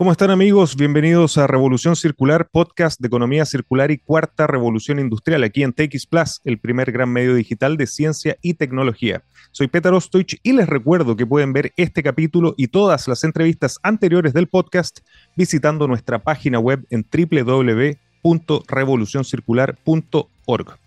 ¿Cómo están amigos? Bienvenidos a Revolución Circular, podcast de economía circular y cuarta revolución industrial aquí en TX Plus, el primer gran medio digital de ciencia y tecnología. Soy Peter Ostoich y les recuerdo que pueden ver este capítulo y todas las entrevistas anteriores del podcast visitando nuestra página web en www.revolucioncircular.org.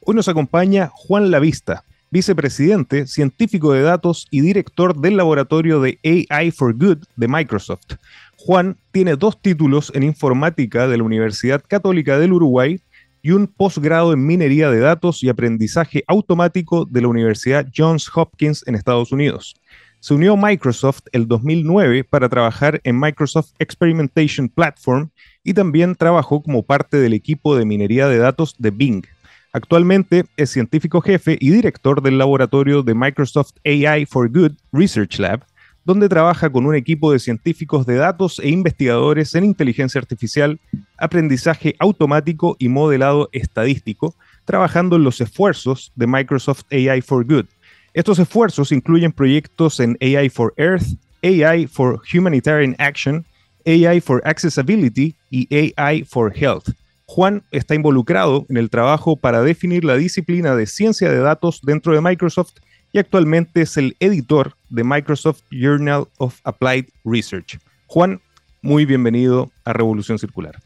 Hoy nos acompaña Juan Lavista, vicepresidente, científico de datos y director del laboratorio de AI for Good de Microsoft. Juan tiene dos títulos en informática de la Universidad Católica del Uruguay y un posgrado en minería de datos y aprendizaje automático de la Universidad Johns Hopkins en Estados Unidos. Se unió a Microsoft el 2009 para trabajar en Microsoft Experimentation Platform y también trabajó como parte del equipo de minería de datos de Bing. Actualmente es científico jefe y director del laboratorio de Microsoft AI for Good Research Lab, donde trabaja con un equipo de científicos de datos e investigadores en inteligencia artificial, aprendizaje automático y modelado estadístico, trabajando en los esfuerzos de Microsoft AI for Good. Estos esfuerzos incluyen proyectos en AI for Earth, AI for Humanitarian Action, AI for Accessibility y AI for Health. Juan está involucrado en el trabajo para definir la disciplina de ciencia de datos dentro de Microsoft y actualmente es el editor de Microsoft Journal of Applied Research. Juan, muy bienvenido a Revolución Circular.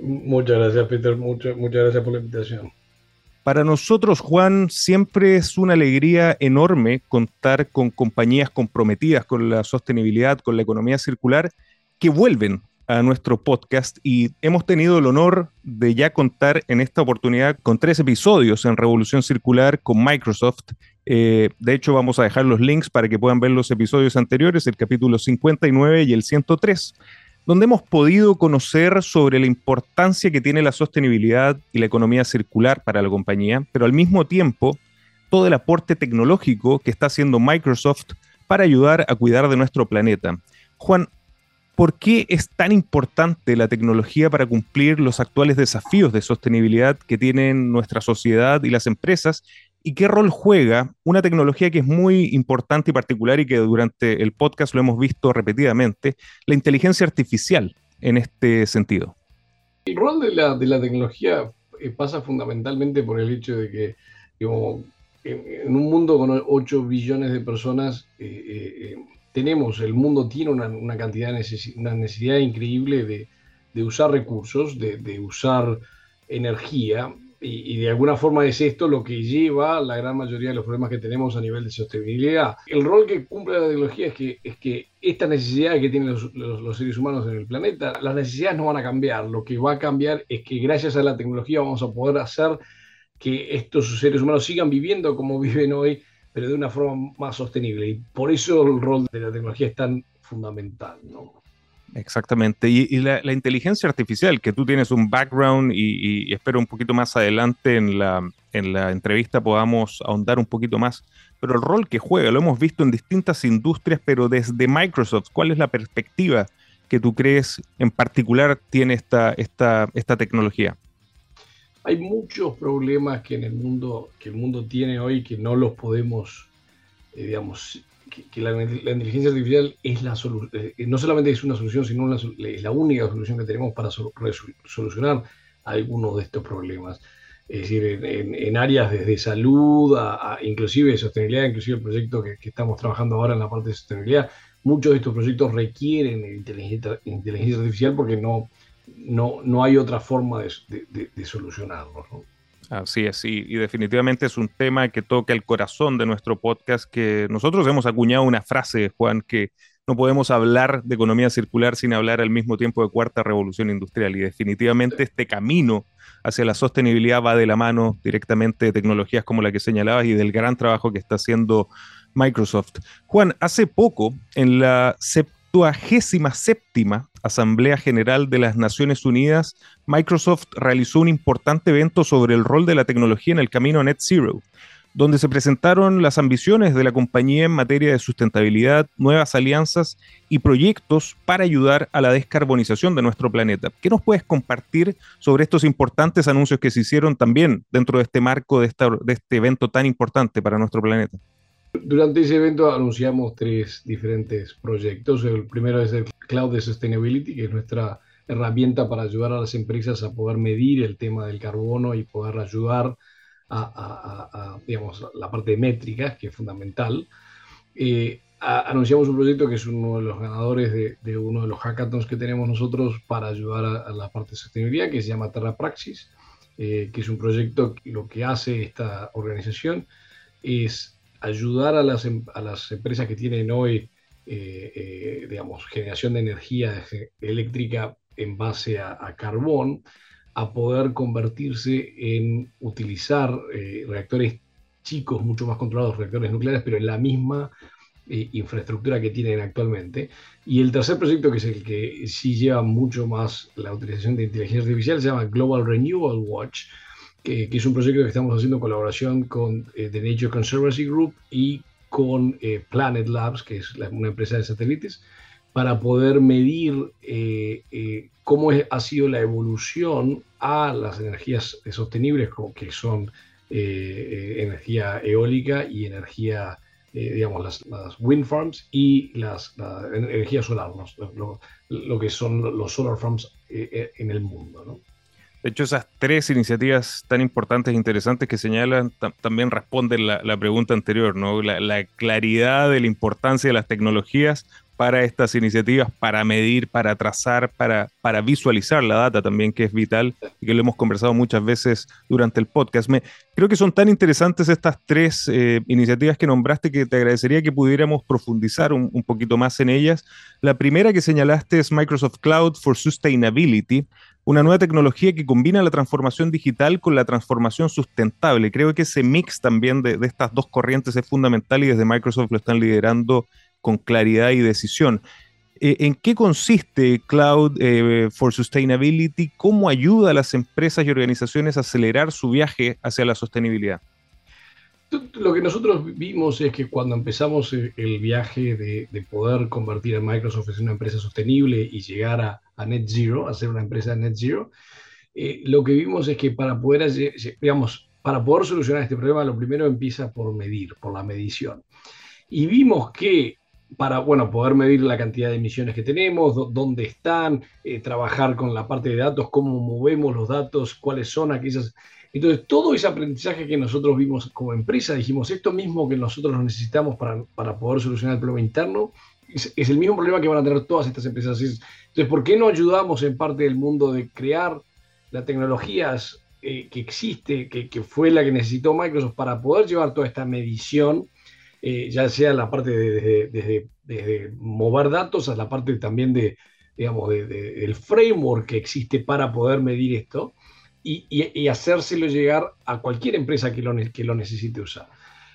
Muchas gracias, Peter. Muchas, muchas gracias por la invitación. Para nosotros, Juan, siempre es una alegría enorme contar con compañías comprometidas con la sostenibilidad, con la economía circular, que vuelven a nuestro podcast y hemos tenido el honor de ya contar en esta oportunidad con tres episodios en Revolución Circular con Microsoft. Eh, de hecho, vamos a dejar los links para que puedan ver los episodios anteriores, el capítulo 59 y el 103, donde hemos podido conocer sobre la importancia que tiene la sostenibilidad y la economía circular para la compañía, pero al mismo tiempo todo el aporte tecnológico que está haciendo Microsoft para ayudar a cuidar de nuestro planeta. Juan, ¿Por qué es tan importante la tecnología para cumplir los actuales desafíos de sostenibilidad que tienen nuestra sociedad y las empresas? ¿Y qué rol juega una tecnología que es muy importante y particular y que durante el podcast lo hemos visto repetidamente, la inteligencia artificial en este sentido? El rol de la, tecnología eh, pasa fundamentalmente por el hecho de que en, un mundo con 8 billones de personas, eh, eh, tenemos, el mundo tiene una, cantidad, una necesidad increíble de, usar recursos, de, usar energía, y, de alguna forma es esto lo que lleva la gran mayoría de los problemas que tenemos a nivel de sostenibilidad. El rol que cumple la tecnología es que, es que esta necesidad que tienen los, seres humanos en el planeta, las necesidades no van a cambiar, lo que va a cambiar es que gracias a la tecnología vamos a poder hacer que estos seres humanos sigan viviendo como viven hoy pero de una forma más sostenible. Y por eso el rol de la tecnología es tan fundamental, ¿no? Exactamente. Y, la, inteligencia artificial, que tú tienes un background y, espero un poquito más adelante en la, en la entrevista podamos ahondar un poquito más, pero el rol que juega, lo hemos visto en distintas industrias, pero desde Microsoft, ¿cuál es la perspectiva que tú crees en particular tiene esta, esta, esta tecnología? Hay muchos problemas que en el mundo, que el mundo tiene hoy que no los podemos, eh, digamos, que, la, inteligencia artificial es la eh, no solamente es una solución, sino es la única solución que tenemos para solucionar algunos de estos problemas. Es decir, en, áreas desde salud, inclusive sostenibilidad, inclusive el proyecto que, estamos trabajando ahora en la parte de sostenibilidad, muchos de estos proyectos requieren inteligencia artificial porque no, no, no hay otra forma de, solucionarlo. Así es, y, y, definitivamente es un tema que toca el corazón de nuestro podcast, que nosotros hemos acuñado una frase, Juan, que no podemos hablar de economía circular sin hablar al mismo tiempo de cuarta revolución industrial, y definitivamente este camino hacia la sostenibilidad va de la mano directamente de tecnologías como la que señalabas y del gran trabajo que está haciendo Microsoft. Juan, hace poco, en la 77 Asamblea General de las Naciones Unidas, Microsoft realizó un importante evento sobre el rol de la tecnología en el camino a Net Zero, donde se presentaron las ambiciones de la compañía en materia de sustentabilidad, nuevas alianzas y proyectos para ayudar a la descarbonización de nuestro planeta. ¿Qué nos puedes compartir sobre estos importantes anuncios que se hicieron también dentro de este marco de, de este evento tan importante para nuestro planeta? Durante ese evento anunciamos tres diferentes proyectos. El primero es el Cloud de Sustainability, que es nuestra herramienta para ayudar a las empresas a poder medir el tema del carbono y poder ayudar a, digamos, la parte de métricas, que es fundamental. Eh, anunciamos un proyecto que es uno de los ganadores de, uno de los hackathons que tenemos nosotros para ayudar a, la parte de sostenibilidad, que se llama Terra Praxis, eh, que es un proyecto que lo que hace esta organización es ayudar a las, em, a las empresas que tienen hoy, eh, eh, digamos, generación de energía eléctrica en base a, carbón, a poder convertirse en utilizar reactores chicos, mucho más controlados, reactores nucleares, pero en la misma infraestructura que tienen actualmente. Y el tercer proyecto, que es el que sí lleva mucho más la utilización de inteligencia artificial, se llama Global Renewal Watch, que, es un proyecto que estamos haciendo en colaboración con eh, The Nature Conservancy Group y con eh, Planet Labs, que es una empresa de satélites, para poder medir eh, cómo ha sido la evolución a las energías sostenibles, como que son energía eólica y energía eh, digamos, las, wind farms y las, la energía solar, lo, que son los solar farms eh, eh, en el mundo. ¿no? De hecho, esas tres iniciativas tan importantes e interesantes que señalan también responden la, la pregunta anterior, ¿no? La, la, claridad de la importancia de las tecnologías para estas iniciativas, para medir, para trazar, para, para visualizar la data también, que es vital y que lo hemos conversado muchas veces durante el podcast. Me, creo que son tan interesantes estas tres eh, iniciativas que nombraste que te agradecería que pudiéramos profundizar un, un poquito más en ellas. La primera que señalaste es Microsoft Cloud for Sustainability una nueva tecnología que combina la transformación digital con la transformación sustentable. Creo que ese mix también de, estas dos corrientes es fundamental y desde Microsoft lo están liderando con claridad y decisión. Eh, ¿En qué consiste Cloud eh, for Sustainability? ¿Cómo ayuda a las empresas y organizaciones a acelerar su viaje hacia la sostenibilidad? Lo que nosotros vimos es que cuando empezamos el viaje de, poder convertir a Microsoft en una empresa sostenible y llegar a, Net Zero, a ser una empresa Net Zero, eh, lo que vimos es que para poder, digamos, para poder solucionar este problema, lo primero empieza por medir, por la medición. Y vimos que para bueno, poder medir la cantidad de emisiones que tenemos, dónde están, eh, trabajar con la parte de datos, cómo movemos los datos, cuáles son aquellas... Entonces, todo ese aprendizaje que nosotros vimos como empresa, dijimos, esto mismo que nosotros necesitamos para, para poder solucionar el problema interno, es, el mismo problema que van a tener todas estas empresas. Entonces, ¿por qué no ayudamos en parte del mundo de crear las tecnologías eh, que existe, que, fue la que necesitó Microsoft para poder llevar toda esta medición? Eh, ya sea la parte de, desde, mover datos a la parte también de, digamos, del framework que existe para poder medir esto y, hacérselo llegar a cualquier empresa que lo, que lo necesite usar.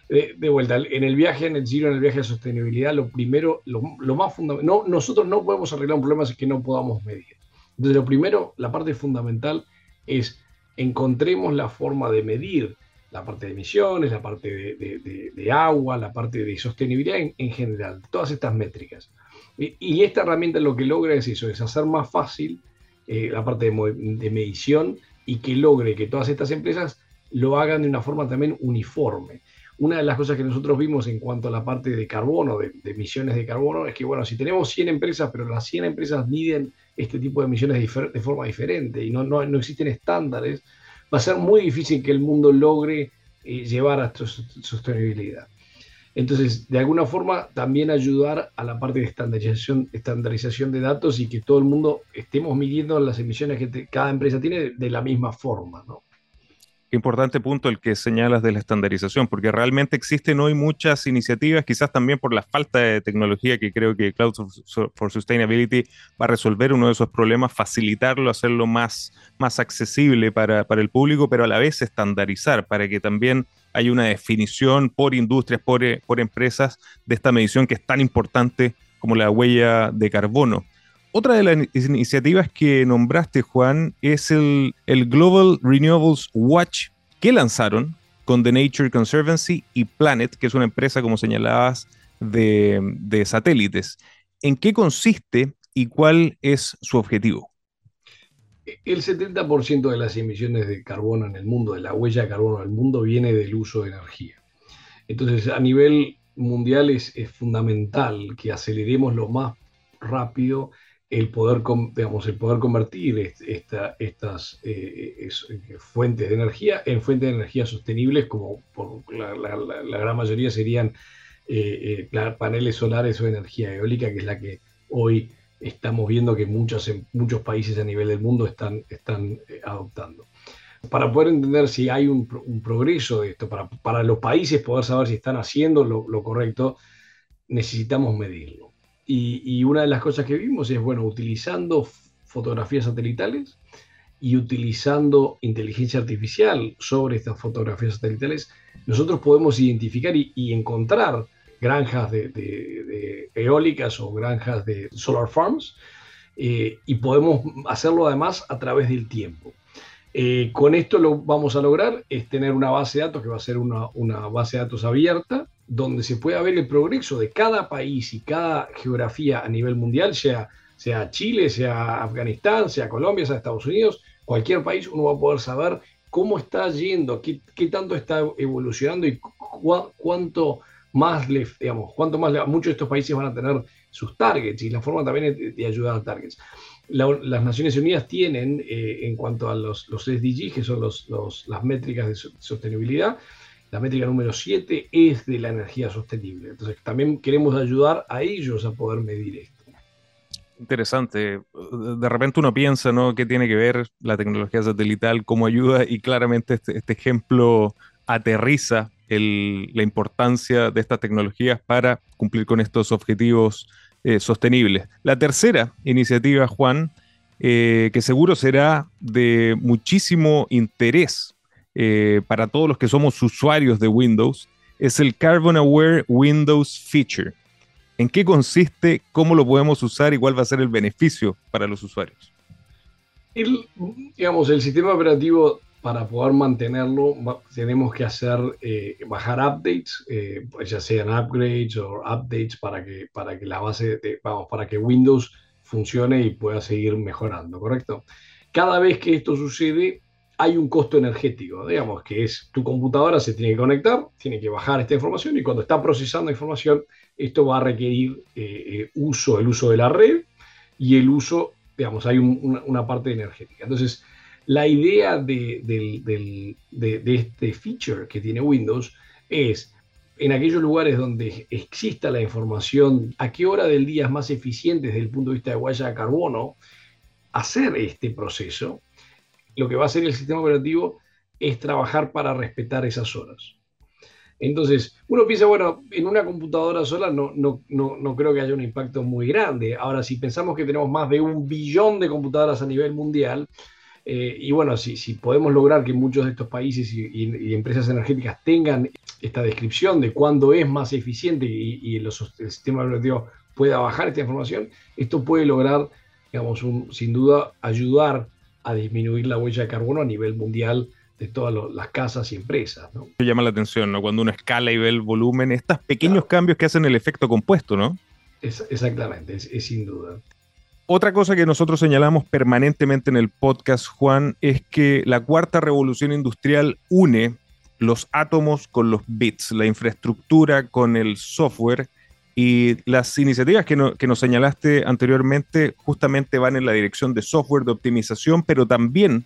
De, vuelta, en el viaje en el giro, en el viaje de sostenibilidad, lo primero, lo, más fundamental, no, nosotros no podemos arreglar un problema que no podamos medir. Entonces, lo primero, la parte fundamental es encontremos la forma de medir la parte de emisiones, la parte de, agua, la parte de sostenibilidad en, general, todas estas métricas. Y, esta herramienta lo que logra es eso, es hacer más fácil eh, la parte de, medición y que logre que todas estas empresas lo hagan de una forma también uniforme. Una de las cosas que nosotros vimos en cuanto a la parte de carbono, de, emisiones de carbono, es que, bueno, si tenemos 100 empresas, pero las 100 empresas miden este tipo de emisiones de, forma diferente y no, no, no existen estándares, va a ser muy difícil que el mundo logre eh, llevar a esta sostenibilidad. Entonces, de alguna forma, también ayudar a la parte de estandarización, estandarización de datos y que todo el mundo estemos midiendo las emisiones que cada empresa tiene de la misma forma, ¿no? Importante punto el que señalas de la estandarización, porque realmente existen hoy muchas iniciativas, quizás también por la falta de tecnología que creo que Cloud for Sustainability va a resolver uno de esos problemas, facilitarlo, hacerlo más, más accesible para, para el público, pero a la vez estandarizar para que también haya una definición por industrias, por, por empresas de esta medición que es tan importante como la huella de carbono. Otra de las iniciativas que nombraste, Juan, es el, Global Renewables Watch que lanzaron con The Nature Conservancy y Planet, que es una empresa, como señalabas, de, satélites. ¿En qué consiste y cuál es su objetivo? El 70% de las emisiones de carbono en el mundo, de la huella de carbono en el mundo, viene del uso de energía. Entonces, a nivel mundial es, fundamental que aceleremos lo más rápido el poder, digamos, el poder convertir estas eh, fuentes de energía en fuentes de energía sostenibles, como por la, gran mayoría serían eh, eh, paneles solares o energía eólica, que es la que hoy estamos viendo que muchos, muchos países a nivel del mundo están, están adoptando para poder entender si hay un, progreso de esto, para, para, los países poder saber si están haciendo lo, correcto, necesitamos medirlo. Y, una de las cosas que vimos es, bueno, utilizando fotografías satelitales y utilizando inteligencia artificial sobre estas fotografías satelitales, nosotros podemos identificar y, encontrar granjas de, eólicas o granjas de solar farms eh, y podemos hacerlo además a través del tiempo. Eh, con esto lo vamos a lograr es tener una base de datos que va a ser una, base de datos abierta, donde se pueda ver el progreso de cada país y cada geografía a nivel mundial, sea, sea Chile, sea Afganistán, sea Colombia, sea Estados Unidos, cualquier país, uno va a poder saber cómo está yendo, qué, tanto está evolucionando y cuánto más le, digamos, cuánto más muchos de estos países van a tener sus targets y la forma también de, de ayudar a targets. Las Naciones Unidas tienen, eh, en cuanto a los, los SDG, que son los, las métricas de sostenibilidad, la métrica número 7 es de la energía sostenible. Entonces, también queremos ayudar a ellos a poder medir esto. Interesante. De repente uno piensa, ¿no? ¿Qué tiene que ver la tecnología satelital? ¿Cómo ayuda? Y claramente este, este ejemplo aterriza la importancia de estas tecnologías para cumplir con estos objetivos eh, sostenibles. La tercera iniciativa, Juan, eh, que seguro será de muchísimo interés eh, para todos los que somos usuarios de Windows, es el Carbon Aware Windows Feature. ¿En qué consiste? ¿Cómo lo podemos usar? ¿Y cuál va a ser el beneficio para los usuarios? digamos, el sistema operativo para poder mantenerlo tenemos que hacer, eh, bajar updates, eh, ya sean upgrades o updates para que, para que la base, vamos, para que Windows funcione y pueda seguir mejorando, ¿correcto? Cada vez que esto sucede, hay un costo energético, digamos, que es tu computadora se tiene que conectar, tiene que bajar esta información y cuando está procesando información, esto va a requerir eh, uso, el uso de la red y el uso, digamos, hay una parte energética. Entonces, la idea de, este feature que tiene Windows es en aquellos lugares donde exista la información, a qué hora del día es más eficiente desde el punto de vista de huella de carbono, hacer este proceso, lo que va a hacer el sistema operativo es trabajar para respetar esas horas. Entonces, uno piensa, bueno, en una computadora sola no, no, no, no, creo que haya un impacto muy grande. Ahora, si pensamos que tenemos más de un billón de computadoras a nivel mundial, eh, y bueno, si, si, podemos lograr que muchos de estos países y, empresas energéticas tengan esta descripción de cuándo es más eficiente y, los, el sistema operativo pueda bajar esta información, esto puede lograr, digamos, sin duda ayudar a disminuir la huella de carbono a nivel mundial de todas las casas y empresas. ¿no? Llama la atención, ¿no? Cuando uno escala y ve el volumen, estos pequeños cambios que hacen el efecto compuesto, ¿no? exactamente, es sin duda. Otra cosa que nosotros señalamos permanentemente en el podcast, Juan, es que la cuarta revolución industrial une los átomos con los bits, la infraestructura con el software y las iniciativas que, nos señalaste anteriormente justamente van en la dirección de software, de optimización, pero también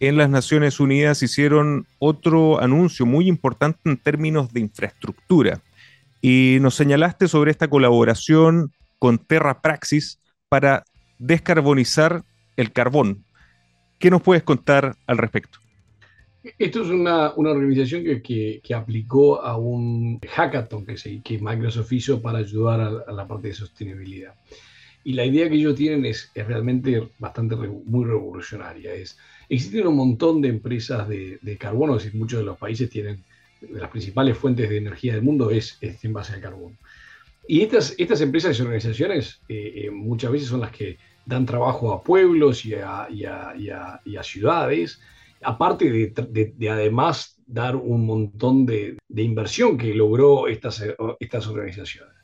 en las Naciones Unidas hicieron otro anuncio muy importante en términos de infraestructura. Y nos señalaste sobre esta colaboración con Terra Praxis, para descarbonizar el carbón. ¿Qué nos puedes contar al respecto? Esto es una, organización que, aplicó a un hackathon que, se, que Microsoft hizo para ayudar a, la parte de sostenibilidad. Y la idea que ellos tienen es, realmente bastante muy revolucionaria. Es, existen un montón de empresas de, carbono, es decir, muchos de los países tienen, de las principales fuentes de energía del mundo es, es en base al carbón. Y estas, estas empresas y organizaciones eh, eh, muchas veces son las que dan trabajo a pueblos y a, y a, ciudades, aparte de, además dar un montón de, inversión que logró estas, estas organizaciones.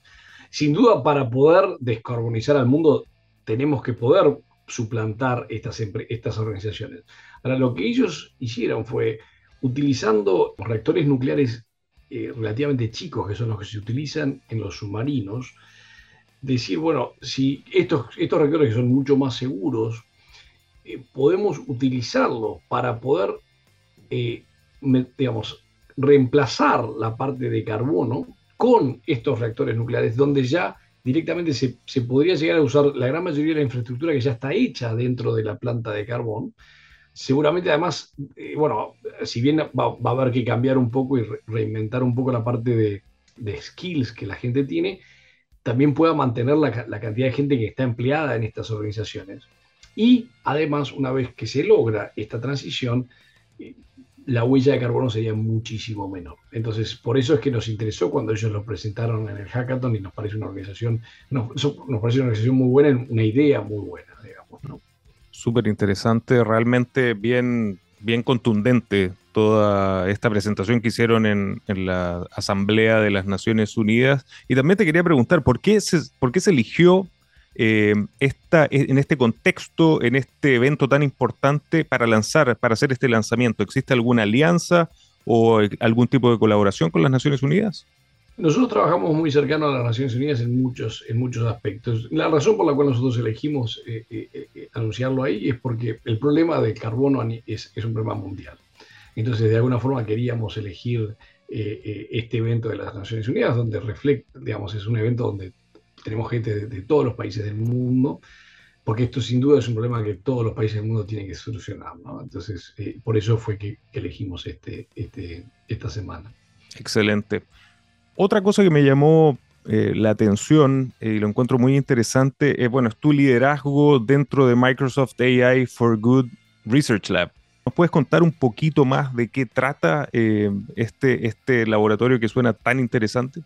Sin duda, para poder descarbonizar al mundo, tenemos que poder suplantar estas, estas organizaciones. Ahora, lo que ellos hicieron fue, utilizando reactores nucleares eh, relativamente chicos, que son los que se utilizan en los submarinos, decir, bueno, si estos, estos reactores que son mucho más seguros, eh, podemos utilizarlos para poder, eh, digamos, reemplazar la parte de carbono con estos reactores nucleares, donde ya directamente se, se, podría llegar a usar la gran mayoría de la infraestructura que ya está hecha dentro de la planta de carbón. Seguramente además, eh, bueno, si bien va, va, a haber que cambiar un poco y reinventar un poco la parte de, de skills que la gente tiene, también pueda mantener la, la, cantidad de gente que está empleada en estas organizaciones. Y además, una vez que se logra esta transición, eh, la huella de carbono sería muchísimo menor. Entonces, por eso es que nos interesó cuando ellos lo presentaron en el hackathon y nos parece una organización, nos, parece una organización muy buena, una idea muy buena, digamos, ¿no? Súper interesante, realmente bien, bien contundente toda esta presentación que hicieron en, la Asamblea de las Naciones Unidas. Y también te quería preguntar, ¿por qué por qué se eligió eh, esta, en este contexto, en este evento tan importante para lanzar, para hacer este lanzamiento? ¿Existe alguna alianza o algún tipo de colaboración con las Naciones Unidas? Nosotros trabajamos muy cercano a las Naciones Unidas en muchos, en muchos aspectos. La razón por la cual nosotros elegimos eh, eh, anunciarlo ahí es porque el problema del carbono es, un problema mundial. Entonces, de alguna forma queríamos elegir este evento de las Naciones Unidas, donde refleja, digamos, es un evento donde tenemos gente de, todos los países del mundo, porque esto sin duda es un problema que todos los países del mundo tienen que solucionar. ¿no? Entonces, eh, por eso fue que, elegimos este, este, esta semana. Excelente. Otra cosa que me llamó eh, la atención eh, y lo encuentro muy interesante es, bueno, tu liderazgo dentro de Microsoft AI for Good Research Lab. ¿Nos puedes contar un poquito más de qué trata este, este laboratorio que suena tan interesante?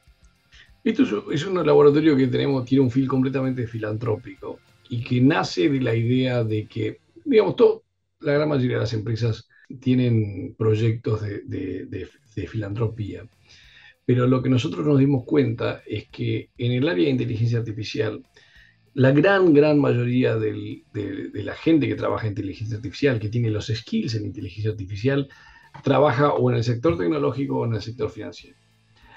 Esto es, un laboratorio que tenemos, tiene un fil completamente filantrópico y que nace de la idea de que, digamos, todo, la gran mayoría de las empresas tienen proyectos de, filantropía. Pero lo que nosotros nos dimos cuenta es que en el área de inteligencia artificial, la gran, gran mayoría de, la gente que trabaja en inteligencia artificial, que tiene los skills en inteligencia artificial, trabaja o en el sector tecnológico o en el sector financiero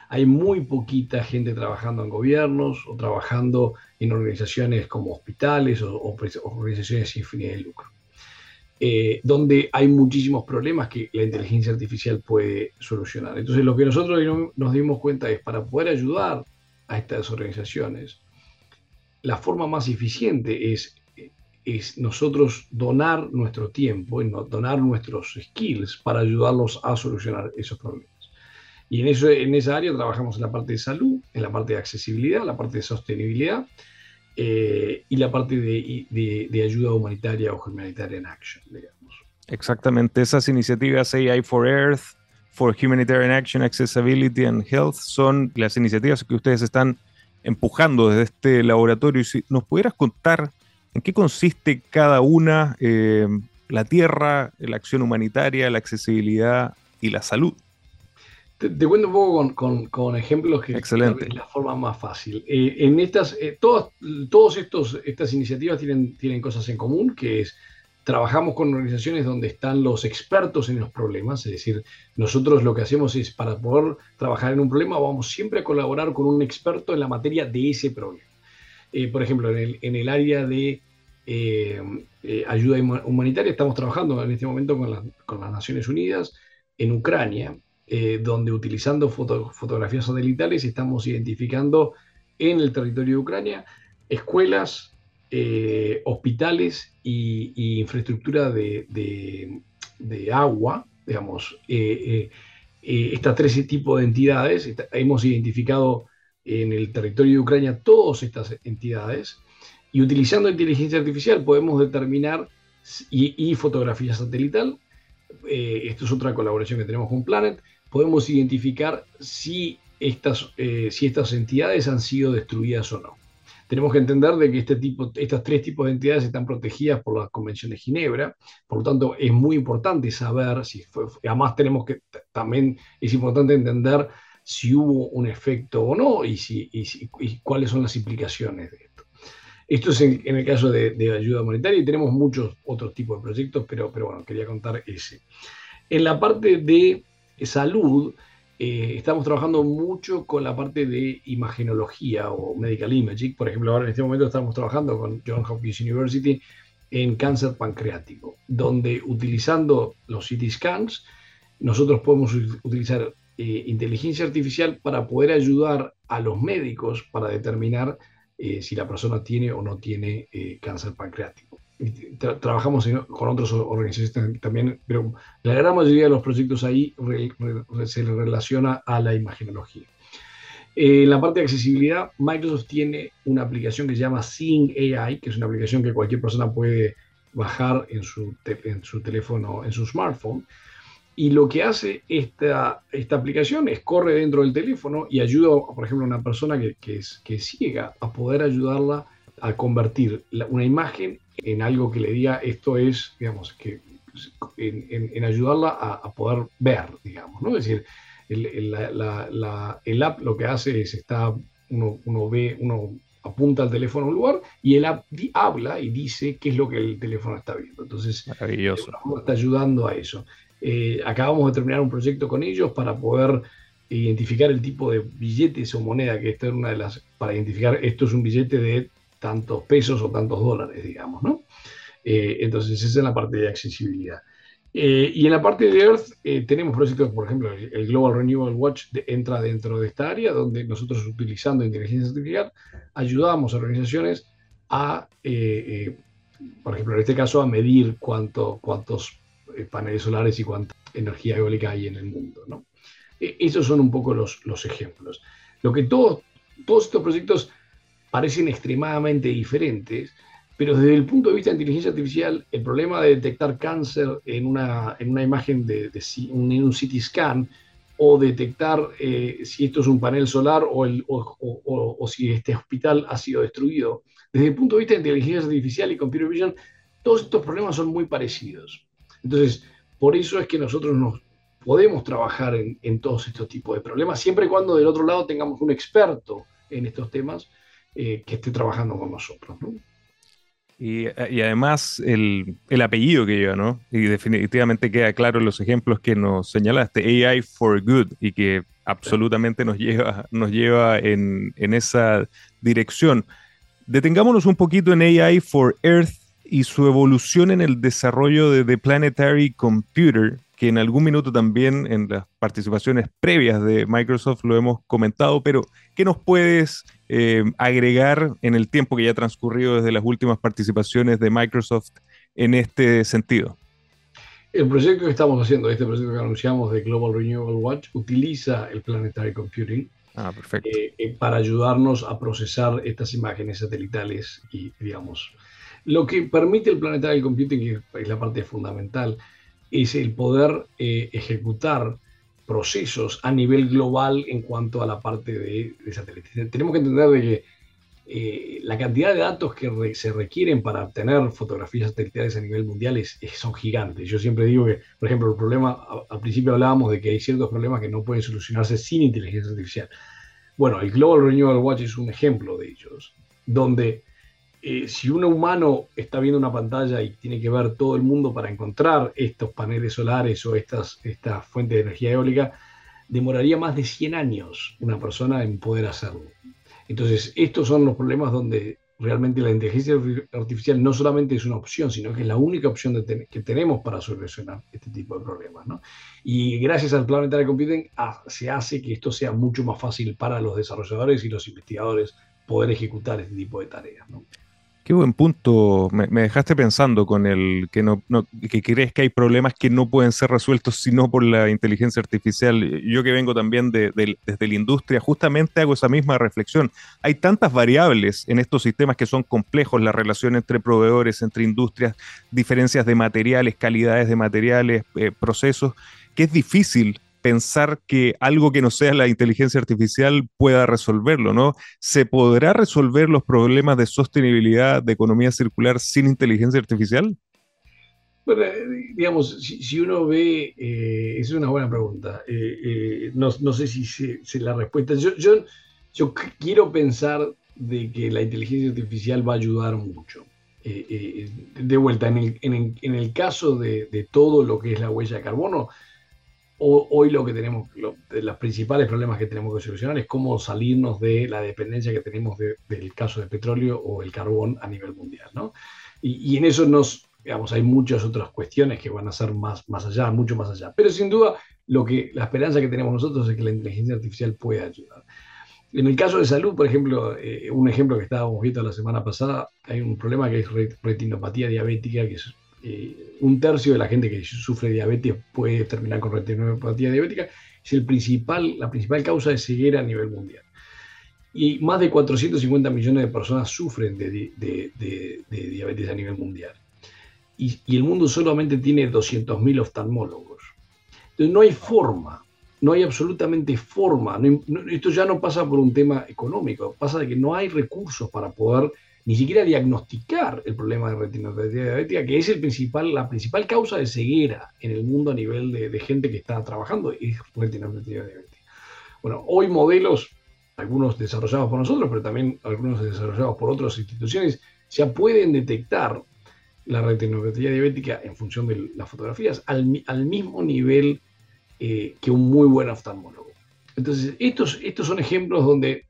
hay muy poquita gente trabajando en gobiernos o trabajando en organizaciones como hospitales o, o organizaciones sin fines de lucro, eh, donde hay muchísimos problemas que la inteligencia artificial puede solucionar. Entonces, lo que nosotros nos dimos cuenta es, para poder ayudar a estas organizaciones, la forma más eficiente es, es nosotros donar nuestro tiempo, donar nuestros skills para ayudarlos a solucionar esos problemas. Y en, eso, en esa área trabajamos en la parte de salud, en la parte de accesibilidad, la parte de sostenibilidad eh, y la parte de, de, ayuda humanitaria o humanitarian action, digamos. Exactamente, esas iniciativas AI for Earth, for Humanitarian Action, Accessibility and Health son las iniciativas que ustedes están empujando desde este laboratorio. Si nos pudieras contar en qué consiste cada una, eh, la tierra, la acción humanitaria, la accesibilidad y la salud. Te, te, cuento un poco con, con, con ejemplos que Excelente. es la forma más fácil. Eh, en estas, eh, todas, todos estos, estas iniciativas tienen, tienen cosas en común, que es trabajamos con organizaciones donde están los expertos en los problemas, es decir, nosotros lo que hacemos es para poder trabajar en un problema, vamos siempre a colaborar con un experto en la materia de ese problema. Eh, por ejemplo, en el, en el área de eh, ayuda humanitaria, estamos trabajando en este momento con, la, con las Naciones Unidas en Ucrania, eh, donde utilizando foto, fotografías satelitales estamos identificando en el territorio de Ucrania escuelas, eh, hospitales y, infraestructura de, agua, digamos, eh, eh estas tres tipos de entidades. Hemos identificado en el territorio de Ucrania todas estas entidades y utilizando inteligencia artificial podemos determinar y, y fotografía satelital. Esto es otra colaboración que tenemos con Planet podemos identificar si estas, eh, si estas entidades han sido destruidas o no. Tenemos que entender de que este tipo, estos tres tipos de entidades están protegidas por la Convención de Ginebra, por lo tanto es muy importante saber si fue, además tenemos que también es importante entender si hubo un efecto o no y, si, y, y cuáles son las implicaciones de esto. Esto es en, el caso de, ayuda humanitaria y tenemos muchos otros tipos de proyectos, pero, pero bueno, quería contar ese. En la parte de salud, eh, estamos trabajando mucho con la parte de imagenología o medical imaging. Por ejemplo, ahora en este momento estamos trabajando con John Hopkins University en cáncer pancreático, donde utilizando los CT scans, nosotros podemos utilizar eh, inteligencia artificial para poder ayudar a los médicos para determinar eh, si la persona tiene o no tiene cáncer pancreático trabajamos con otras organizaciones también, pero la gran mayoría de los proyectos ahí se relaciona a la imagenología. Eh, en la parte de accesibilidad, Microsoft tiene una aplicación que se llama Seeing AI, que es una aplicación que cualquier persona puede bajar en su, en su teléfono, en su smartphone. Y lo que hace esta, esta aplicación es corre dentro del teléfono y ayuda, por ejemplo, a una persona que, que es, que es ciega a poder ayudarla a convertir una imagen en algo que le diga esto es, digamos, que en, ayudarla a, poder ver, digamos, ¿no? Es decir, el, la, el, app lo que hace es, está, uno, uno, ve, uno apunta al teléfono a un lugar y el app habla y dice qué es lo que el teléfono está viendo. Entonces, Maravilloso. está ayudando a eso. Eh, acabamos de terminar un proyecto con ellos para poder identificar el tipo de billetes o moneda, que esta es una de las, para identificar esto es un billete de tantos pesos o tantos dólares, digamos, ¿no? Eh, entonces, esa es la parte de accesibilidad. Eh, y en la parte de Earth eh, tenemos proyectos, por ejemplo, el Global Renewable Watch entra dentro de esta área donde nosotros utilizando inteligencia artificial ayudamos a organizaciones a, por ejemplo, en este caso, a medir cuánto, cuántos paneles solares y cuánta energía eólica hay en el mundo. ¿no? esos son un poco los, los ejemplos. Lo que todos, todos estos proyectos parecen extremadamente diferentes, pero desde el punto de vista de inteligencia artificial, el problema de detectar cáncer en una, en una imagen de, un, un CT scan o detectar eh, si esto es un panel solar o, el, o, si este hospital ha sido destruido. Desde el punto de vista de inteligencia artificial y computer vision, todos estos problemas son muy parecidos. Entonces, por eso es que nosotros nos podemos trabajar en, en todos estos tipos de problemas, siempre y cuando del otro lado tengamos un experto en estos temas eh, que esté trabajando con nosotros. Y, además el, apellido que lleva, ¿no? Y definitivamente queda claro en los ejemplos que nos señalaste, AI for Good, y que absolutamente nos lleva, nos lleva en, esa dirección. Detengámonos un poquito en AI for Earth y su evolución en el desarrollo de The Planetary Computer, que en algún minuto también en las participaciones previas de Microsoft lo hemos comentado, pero ¿qué nos puedes eh, agregar en el tiempo que ya ha transcurrido desde las últimas participaciones de Microsoft en este sentido? El proyecto que estamos haciendo, este proyecto que anunciamos de Global Renewable Watch, utiliza el Planetary Computing ah, eh, eh, para ayudarnos a procesar estas imágenes satelitales y, digamos, lo que permite el Planetary Computing, y es la parte fundamental, es el poder eh, ejecutar procesos a nivel global en cuanto a la parte de, satélites. Tenemos que entender de que eh, la cantidad de datos que se requieren para obtener fotografías satelitales a nivel mundial es, son gigantes. Yo siempre digo que, por ejemplo, el problema, al principio hablábamos de que hay ciertos problemas que no pueden solucionarse sin inteligencia artificial. Bueno, el Global Renewable Watch es un ejemplo de ellos, donde eh, si un humano está viendo una pantalla y tiene que ver todo el mundo para encontrar estos paneles solares o estas, estas fuentes de energía eólica, demoraría más de 100 años una persona en poder hacerlo. Entonces, estos son los problemas donde realmente la inteligencia artificial no solamente es una opción, sino que es la única opción que tenemos para solucionar este tipo de problemas. Y gracias al Planetary Computing se hace que esto sea mucho más fácil para los desarrolladores y los investigadores poder ejecutar este tipo de tareas. ¿no? Qué buen punto. Me, dejaste pensando con el que no, que crees que hay problemas que no pueden ser resueltos sino por la inteligencia artificial. Yo que vengo también de, desde la industria, justamente hago esa misma reflexión. Hay tantas variables en estos sistemas que son complejos, la relación entre proveedores, entre industrias, diferencias de materiales, calidades de materiales, eh, procesos, que es difícil pensar que algo que no sea la inteligencia artificial pueda resolverlo, ¿no? ¿Se podrá resolver los problemas de sostenibilidad, de economía circular sin inteligencia artificial? Bueno, digamos, si, uno ve, eh, es una buena pregunta. Eh, eh, no, sé si, la respuesta. Yo, yo, yo, quiero pensar de que la inteligencia artificial va a ayudar mucho. de vuelta, en el, caso de, todo lo que es la huella de carbono, hoy lo que tenemos, los principales problemas que tenemos que solucionar es cómo salirnos de la dependencia que tenemos del caso de petróleo o el carbón a nivel mundial, ¿no? Y, en eso nos, digamos, hay muchas otras cuestiones que van a ser más, más allá, mucho más allá. Pero sin duda, lo que, la esperanza que tenemos nosotros es que la inteligencia artificial pueda ayudar. En el caso de salud, por ejemplo, eh, un ejemplo que estábamos viendo la semana pasada, hay un problema que es retinopatía diabética, que es eh, un tercio de la gente que sufre diabetes puede terminar con retinopatía diabética, es el principal, la principal causa de ceguera a nivel mundial. Y más de 450 millones de personas sufren de, diabetes a nivel mundial. Y, el mundo solamente tiene 200.000 oftalmólogos. Entonces no hay forma, no hay absolutamente forma. esto ya no pasa por un tema económico, pasa de que no hay recursos para poder ni siquiera diagnosticar el problema de retinopatía diabética, que es el principal, la principal causa de ceguera en el mundo a nivel de, gente que está trabajando, es retinopatía diabética. Bueno, hoy modelos, algunos desarrollados por nosotros, pero también algunos desarrollados por otras instituciones, ya pueden detectar la retinopatía diabética en función de las fotografías al, mismo nivel eh, que un muy buen oftalmólogo. Entonces, estos, estos son ejemplos donde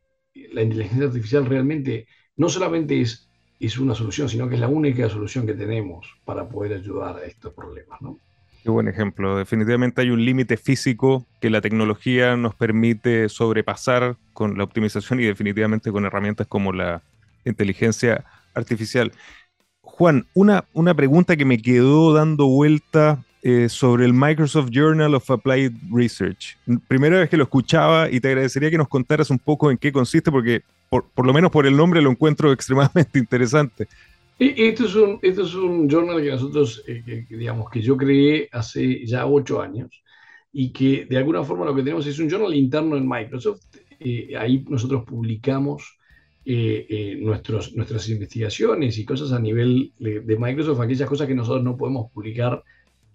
la inteligencia artificial realmente no solamente es, es una solución, sino que es la única solución que tenemos para poder ayudar a estos problemas. ¿no? Qué buen ejemplo. Definitivamente hay un límite físico que la tecnología nos permite sobrepasar con la optimización y definitivamente con herramientas como la inteligencia artificial. Juan, una, una pregunta que me quedó dando vuelta eh, sobre el Microsoft Journal of Applied Research. Primera vez que lo escuchaba y te agradecería que nos contaras un poco en qué consiste, porque por, lo menos por el nombre lo encuentro extremadamente interesante. Esto es un, esto es un journal que nosotros, eh, digamos, que yo creé hace ya ocho años y que de alguna forma lo que tenemos es un journal interno en Microsoft. Eh, ahí nosotros publicamos nuestros, nuestras investigaciones y cosas a nivel de, de, Microsoft, aquellas cosas que nosotros no podemos publicar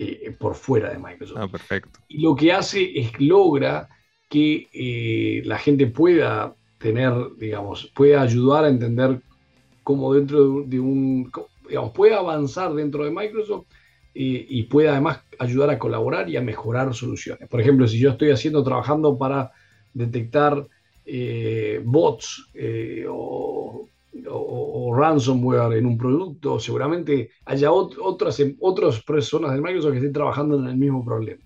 eh, por fuera de Microsoft. Ah, perfecto. Y lo que hace es logra que eh, la gente pueda tener, digamos, pueda ayudar a entender cómo dentro de un, digamos, puede avanzar dentro de Microsoft eh, y puede además ayudar a colaborar y a mejorar soluciones. Por ejemplo, si yo estoy haciendo, trabajando para detectar bots o o, ransomware en un producto, seguramente haya otras, otras personas de Microsoft que estén trabajando en el mismo problema.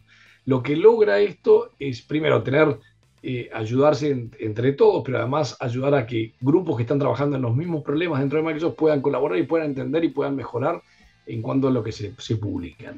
Lo que logra esto es, primero, tener, eh, ayudarse entre todos, pero además ayudar a que grupos que están trabajando en los mismos problemas dentro de Microsoft puedan colaborar y puedan entender y puedan mejorar en cuanto a lo que se, se publica.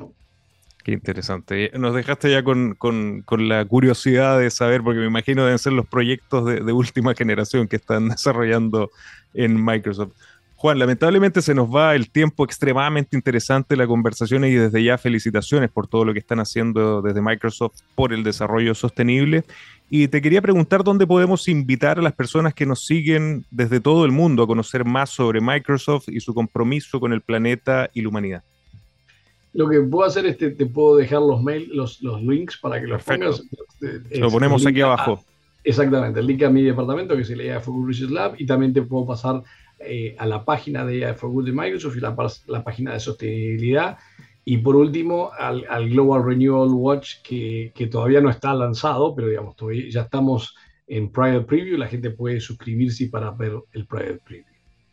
Qué interesante. Nos dejaste ya con, con, con, la curiosidad de saber, porque me imagino deben ser los proyectos de última generación que están desarrollando en Microsoft. Juan, lamentablemente se nos va el tiempo extremadamente interesante la conversación y desde ya felicitaciones por todo lo que están haciendo desde Microsoft por el desarrollo sostenible. Y te quería preguntar dónde podemos invitar a las personas que nos siguen desde todo el mundo a conocer más sobre Microsoft y su compromiso con el planeta y la humanidad. Lo que puedo hacer es que te puedo dejar los mails, los, los links para que los pongas. Lo ponemos aquí abajo. Exactamente, el link a mi departamento que se lee For Good Research Lab y también te puedo pasar eh, a la página de For Good de Microsoft y la, la, página de sostenibilidad. Y por último, al, al Global Renewal Watch que, que, todavía no está lanzado, pero digamos, todavía, ya estamos en Private Preview. La gente puede suscribirse para ver el Private Preview.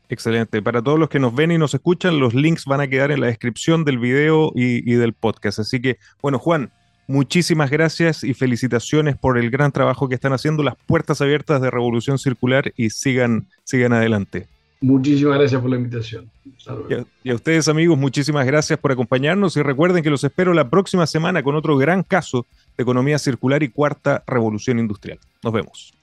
Excelente. Para todos los que nos ven y nos escuchan, los links van a quedar en la descripción del video y, y del podcast. Así que, bueno, Juan, Muchísimas gracias y felicitaciones por el gran trabajo que están haciendo, las puertas abiertas de Revolución Circular y sigan, sigan adelante. Muchísimas gracias por la invitación. Y a, ustedes amigos, muchísimas gracias por acompañarnos y recuerden que los espero la próxima semana con otro gran caso de economía circular y cuarta revolución industrial. Nos vemos.